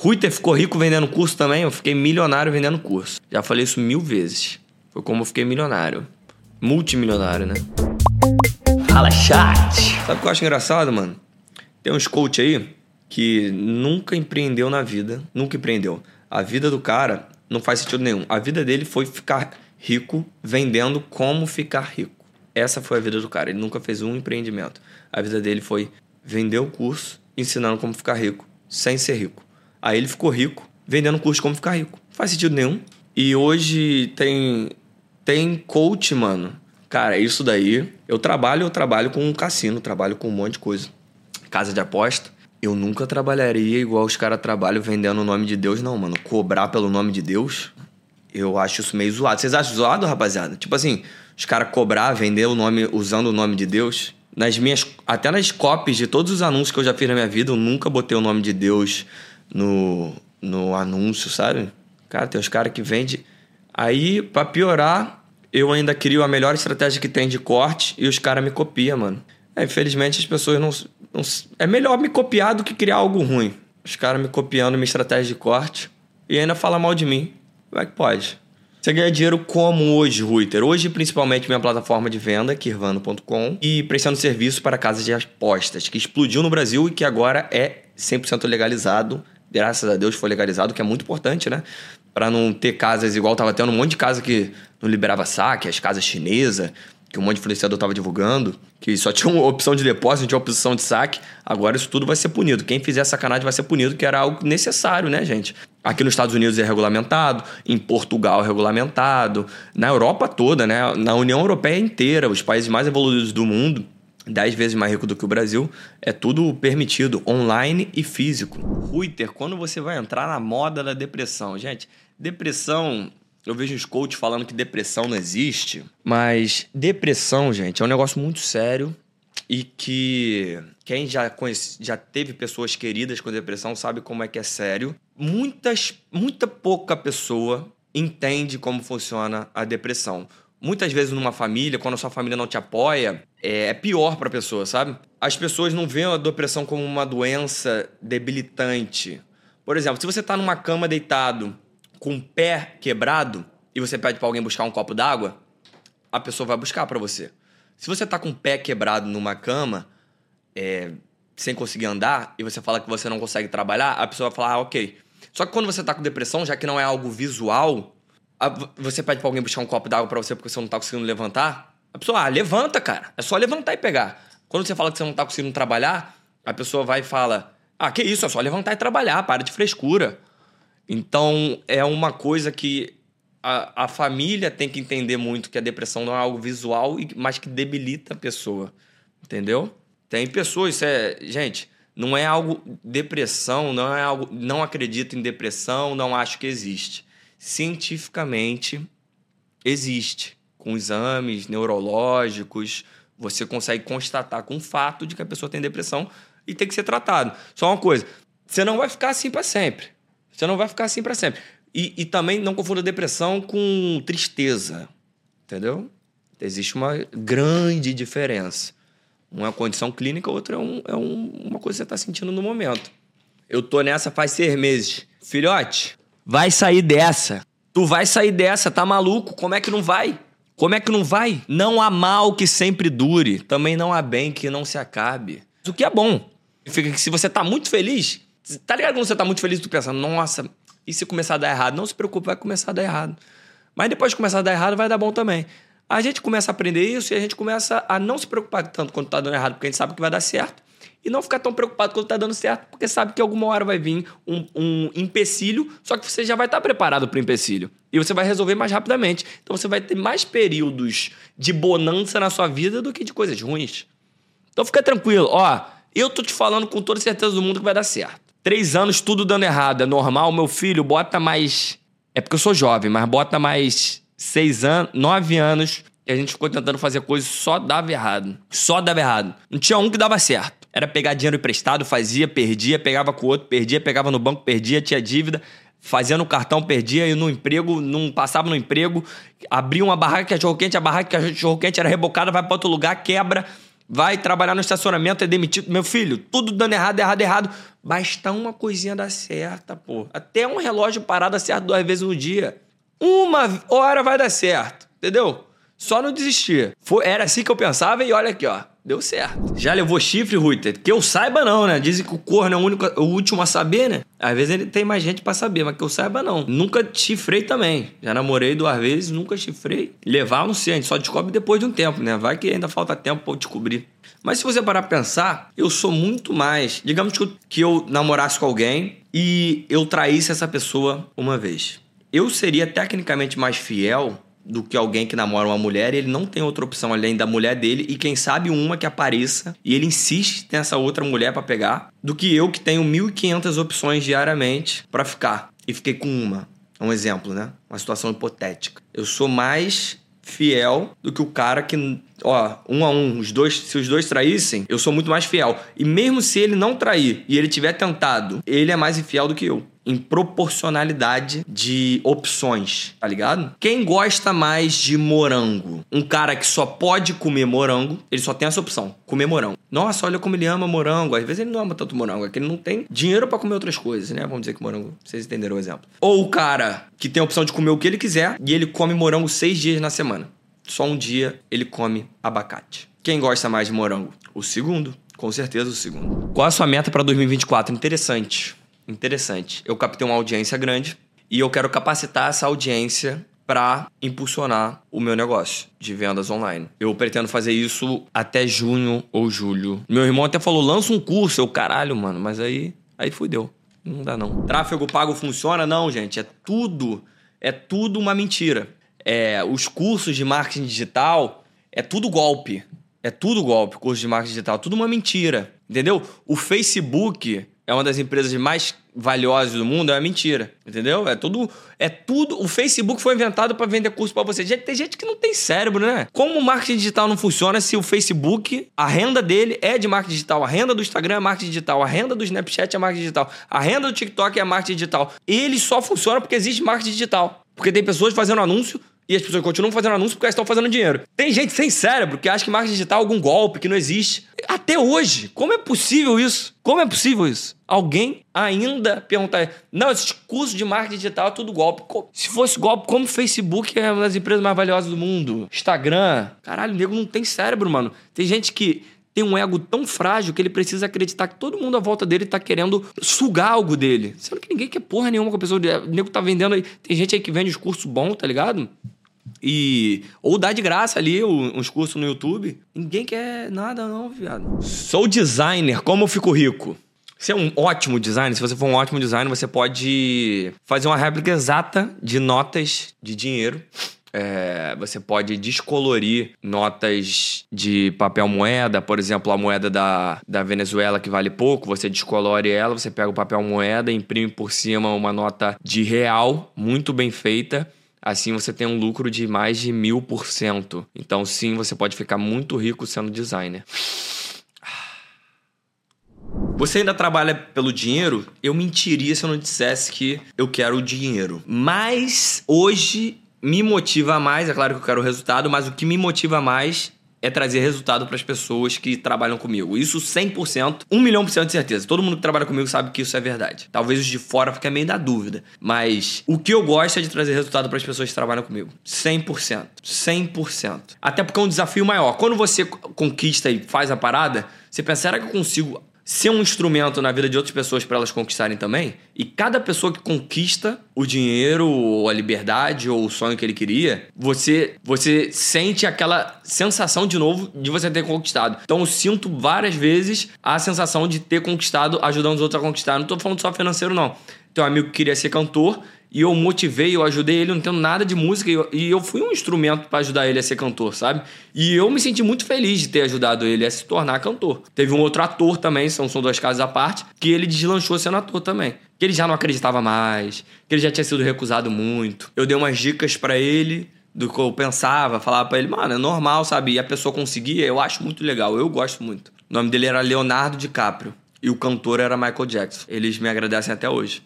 Ruiter ficou rico vendendo curso também, eu fiquei milionário vendendo curso. Já falei isso mil vezes. Foi como eu fiquei milionário. Multimilionário, né? Fala, chat! Sabe o que eu acho engraçado, mano? Tem uns coach aí que nunca empreendeu na vida. Nunca empreendeu. A vida do cara não faz sentido nenhum. A vida dele foi ficar rico vendendo como ficar rico. Essa foi a vida do cara. Ele nunca fez um empreendimento. A vida dele foi vender o curso ensinando como ficar rico, sem ser rico. Aí ele ficou rico vendendo curso de como ficar rico. Não faz sentido nenhum. E hoje tem tem coach, mano. Cara, isso daí. Eu trabalho, eu trabalho com um cassino, trabalho com um monte de coisa. Casa de aposta. Eu nunca trabalharia igual os caras trabalham vendendo o nome de Deus, não, mano. Cobrar pelo nome de Deus, eu acho isso meio zoado. Vocês acham zoado, rapaziada? Tipo assim, os caras cobrar, vender o nome usando o nome de Deus. Nas minhas. Até nas copies de todos os anúncios que eu já fiz na minha vida, eu nunca botei o nome de Deus no, no anúncio, sabe? Cara, tem uns caras que vendem. Aí, pra piorar, eu ainda crio a melhor estratégia que tem de corte e os caras me copiam, mano. É, infelizmente, as pessoas não, não, É melhor me copiar do que criar algo ruim. Os caras me copiando minha estratégia de corte e ainda falam mal de mim. Como é que pode? Você ganha dinheiro como hoje, Ruiter? Hoje, principalmente, minha plataforma de venda, kirvano.com, e prestando serviço para casas de apostas, que explodiu no Brasil e que agora é 100% legalizado graças a Deus foi legalizado, que é muito importante, né? Para não ter casas igual tava tendo um monte de casa que não liberava saque, as casas chinesas, que um monte de influenciador tava divulgando, que só tinha opção de depósito, não tinha opção de saque. Agora isso tudo vai ser punido. Quem fizer sacanagem vai ser punido, que era algo necessário, né, gente? Aqui nos Estados Unidos é regulamentado, em Portugal é regulamentado, na Europa toda, né? Na União Europeia inteira, os países mais evoluídos do mundo 10 vezes mais rico do que o Brasil, é tudo permitido, online e físico. Ruiter, quando você vai entrar na moda da depressão? Gente, depressão, eu vejo os coaches falando que depressão não existe, mas depressão, gente, é um negócio muito sério e que quem já, conhece, já teve pessoas queridas com depressão sabe como é que é sério. Muitas, muita pouca pessoa entende como funciona a depressão. Muitas vezes numa família, quando a sua família não te apoia, é, é pior para a pessoa, sabe? As pessoas não veem a depressão como uma doença debilitante. Por exemplo, se você está numa cama deitado com o pé quebrado e você pede para alguém buscar um copo d'água, a pessoa vai buscar para você. Se você está com o pé quebrado numa cama, é, sem conseguir andar, e você fala que você não consegue trabalhar, a pessoa vai falar, ah, ok. Só que quando você está com depressão, já que não é algo visual, você pede pra alguém buscar um copo d'água pra você porque você não tá conseguindo levantar. A pessoa, ah, levanta, cara. É só levantar e pegar. Quando você fala que você não tá conseguindo trabalhar, a pessoa vai e fala: Ah, que isso, é só levantar e trabalhar, para de frescura. Então, é uma coisa que a, a família tem que entender muito que a depressão não é algo visual, mas que debilita a pessoa. Entendeu? Tem pessoas, isso é. Gente, não é algo. Depressão, não é algo. Não acredito em depressão, não acho que existe cientificamente existe. Com exames neurológicos, você consegue constatar com fato de que a pessoa tem depressão e tem que ser tratado. Só uma coisa, você não vai ficar assim para sempre. Você não vai ficar assim para sempre. E, e também não confunda depressão com tristeza, entendeu? Existe uma grande diferença. Uma é condição clínica, outra é, um, é um, uma coisa que você está sentindo no momento. Eu tô nessa faz seis meses. Filhote, Vai sair dessa. Tu vai sair dessa, tá maluco? Como é que não vai? Como é que não vai? Não há mal que sempre dure, também não há bem que não se acabe. O que é bom. Que se você tá muito feliz, tá ligado quando você tá muito feliz, tu pensa, nossa, e se começar a dar errado? Não se preocupe, vai começar a dar errado. Mas depois de começar a dar errado, vai dar bom também. A gente começa a aprender isso e a gente começa a não se preocupar tanto quando tá dando errado, porque a gente sabe que vai dar certo e não ficar tão preocupado quando tá dando certo, porque sabe que alguma hora vai vir um, um empecilho, só que você já vai estar tá preparado para o empecilho. E você vai resolver mais rapidamente. Então você vai ter mais períodos de bonança na sua vida do que de coisas ruins. Então fica tranquilo, ó. Eu tô te falando com toda certeza do mundo que vai dar certo. Três anos, tudo dando errado. É normal, meu filho, bota mais. É porque eu sou jovem, mas bota mais seis anos, nove anos. E a gente ficou tentando fazer coisas só dava errado. Só dava errado. Não tinha um que dava certo. Era pegar dinheiro emprestado, fazia, perdia, pegava com o outro, perdia, pegava no banco, perdia, tinha dívida, fazia no cartão, perdia, e no emprego, não passava no emprego, abria uma barraca que cachorro quente, a barraca que cachorro quente era rebocada, vai para outro lugar, quebra, vai trabalhar no estacionamento, é demitido. Meu filho, tudo dando errado, errado, errado. Basta uma coisinha dar certa, pô. Até um relógio parado dá certo duas vezes no dia. Uma hora vai dar certo, entendeu? Só não desistir. Foi, era assim que eu pensava e olha aqui, ó. Deu certo. Já levou chifre, Ruiter? Que eu saiba, não, né? Dizem que o corno é o, único, o último a saber, né? Às vezes ele tem mais gente para saber, mas que eu saiba, não. Nunca chifrei também. Já namorei duas vezes, nunca chifrei. Levar, não sei, a gente só descobre depois de um tempo, né? Vai que ainda falta tempo pra eu descobrir. Mas se você parar pra pensar, eu sou muito mais. Digamos que eu, que eu namorasse com alguém e eu traísse essa pessoa uma vez. Eu seria tecnicamente mais fiel do que alguém que namora uma mulher e ele não tem outra opção além da mulher dele e quem sabe uma que apareça e ele insiste nessa outra mulher para pegar do que eu que tenho 1500 opções diariamente para ficar e fiquei com uma. É um exemplo, né? Uma situação hipotética. Eu sou mais fiel do que o cara que, ó, um a um, os dois, se os dois traíssem, eu sou muito mais fiel. E mesmo se ele não trair e ele tiver tentado, ele é mais infiel do que eu. Em proporcionalidade de opções, tá ligado? Quem gosta mais de morango? Um cara que só pode comer morango, ele só tem essa opção: comer morango. Nossa, olha como ele ama morango. Às vezes ele não ama tanto morango, é que ele não tem dinheiro para comer outras coisas, né? Vamos dizer que morango, vocês entenderam o exemplo. Ou o cara que tem a opção de comer o que ele quiser e ele come morango seis dias na semana. Só um dia ele come abacate. Quem gosta mais de morango? O segundo. Com certeza o segundo. Qual a sua meta para 2024? Interessante. Interessante. Eu captei uma audiência grande e eu quero capacitar essa audiência para impulsionar o meu negócio de vendas online. Eu pretendo fazer isso até junho ou julho. Meu irmão até falou: lança um curso. Eu, caralho, mano, mas aí, aí fudeu. Não dá não. Tráfego pago funciona? Não, gente. É tudo, é tudo uma mentira. É, os cursos de marketing digital é tudo golpe. É tudo golpe, curso de marketing digital. Tudo uma mentira. Entendeu? O Facebook é uma das empresas mais valiosas do mundo, é uma mentira, entendeu? É tudo, é tudo. O Facebook foi inventado para vender curso para você. Tem gente que não tem cérebro, né? Como o marketing digital não funciona se o Facebook, a renda dele é de marketing digital, a renda do Instagram é marketing digital, a renda do Snapchat é marketing digital, a renda do TikTok é marketing digital. Ele só funciona porque existe marketing digital. Porque tem pessoas fazendo anúncio e as pessoas continuam fazendo anúncio porque elas estão fazendo dinheiro. Tem gente sem cérebro que acha que marketing digital é algum golpe, que não existe. Até hoje, como é possível isso? Como é possível isso? Alguém ainda perguntar, não, esse curso de marketing digital é tudo golpe. Se fosse golpe, como o Facebook é uma das empresas mais valiosas do mundo? Instagram. Caralho, o nego não tem cérebro, mano. Tem gente que tem um ego tão frágil que ele precisa acreditar que todo mundo à volta dele tá querendo sugar algo dele. Sendo que ninguém quer porra nenhuma com a pessoa. O nego tá vendendo aí. Tem gente aí que vende os cursos bons, tá ligado? E. Ou dá de graça ali uns cursos no YouTube. Ninguém quer nada, não, viado. Sou designer, como eu fico rico? Você é um ótimo designer. Se você for um ótimo designer, você pode fazer uma réplica exata de notas de dinheiro. É, você pode descolorir notas de papel moeda, por exemplo, a moeda da, da Venezuela que vale pouco, você descolore ela, você pega o papel moeda, imprime por cima uma nota de real, muito bem feita, Assim você tem um lucro de mais de mil por cento. Então, sim, você pode ficar muito rico sendo designer. Você ainda trabalha pelo dinheiro? Eu mentiria se eu não dissesse que eu quero o dinheiro. Mas hoje me motiva mais, é claro que eu quero o resultado, mas o que me motiva mais é trazer resultado para as pessoas que trabalham comigo. Isso 100%, 1 milhão por cento de certeza. Todo mundo que trabalha comigo sabe que isso é verdade. Talvez os de fora fiquem meio da dúvida, mas o que eu gosto é de trazer resultado para as pessoas que trabalham comigo. 100%. 100%. Até porque é um desafio maior. Quando você conquista e faz a parada, você pensa, será que eu consigo ser um instrumento na vida de outras pessoas para elas conquistarem também. E cada pessoa que conquista o dinheiro, ou a liberdade, ou o sonho que ele queria, você, você sente aquela sensação de novo de você ter conquistado. Então eu sinto várias vezes a sensação de ter conquistado, ajudando os outros a conquistar. Não estou falando só financeiro, não. Tem um amigo que queria ser cantor e eu motivei, eu ajudei ele, eu não entendo nada de música, e eu, fui um instrumento para ajudar ele a ser cantor, sabe? E eu me senti muito feliz de ter ajudado ele a se tornar cantor. Teve um outro ator também, são, são duas casas à parte, que ele deslanchou sendo ator também. Que ele já não acreditava mais, que ele já tinha sido recusado muito. Eu dei umas dicas para ele do que eu pensava, falava para ele, mano, é normal, sabe? E a pessoa conseguia, eu acho muito legal, eu gosto muito. O nome dele era Leonardo DiCaprio. E o cantor era Michael Jackson. Eles me agradecem até hoje.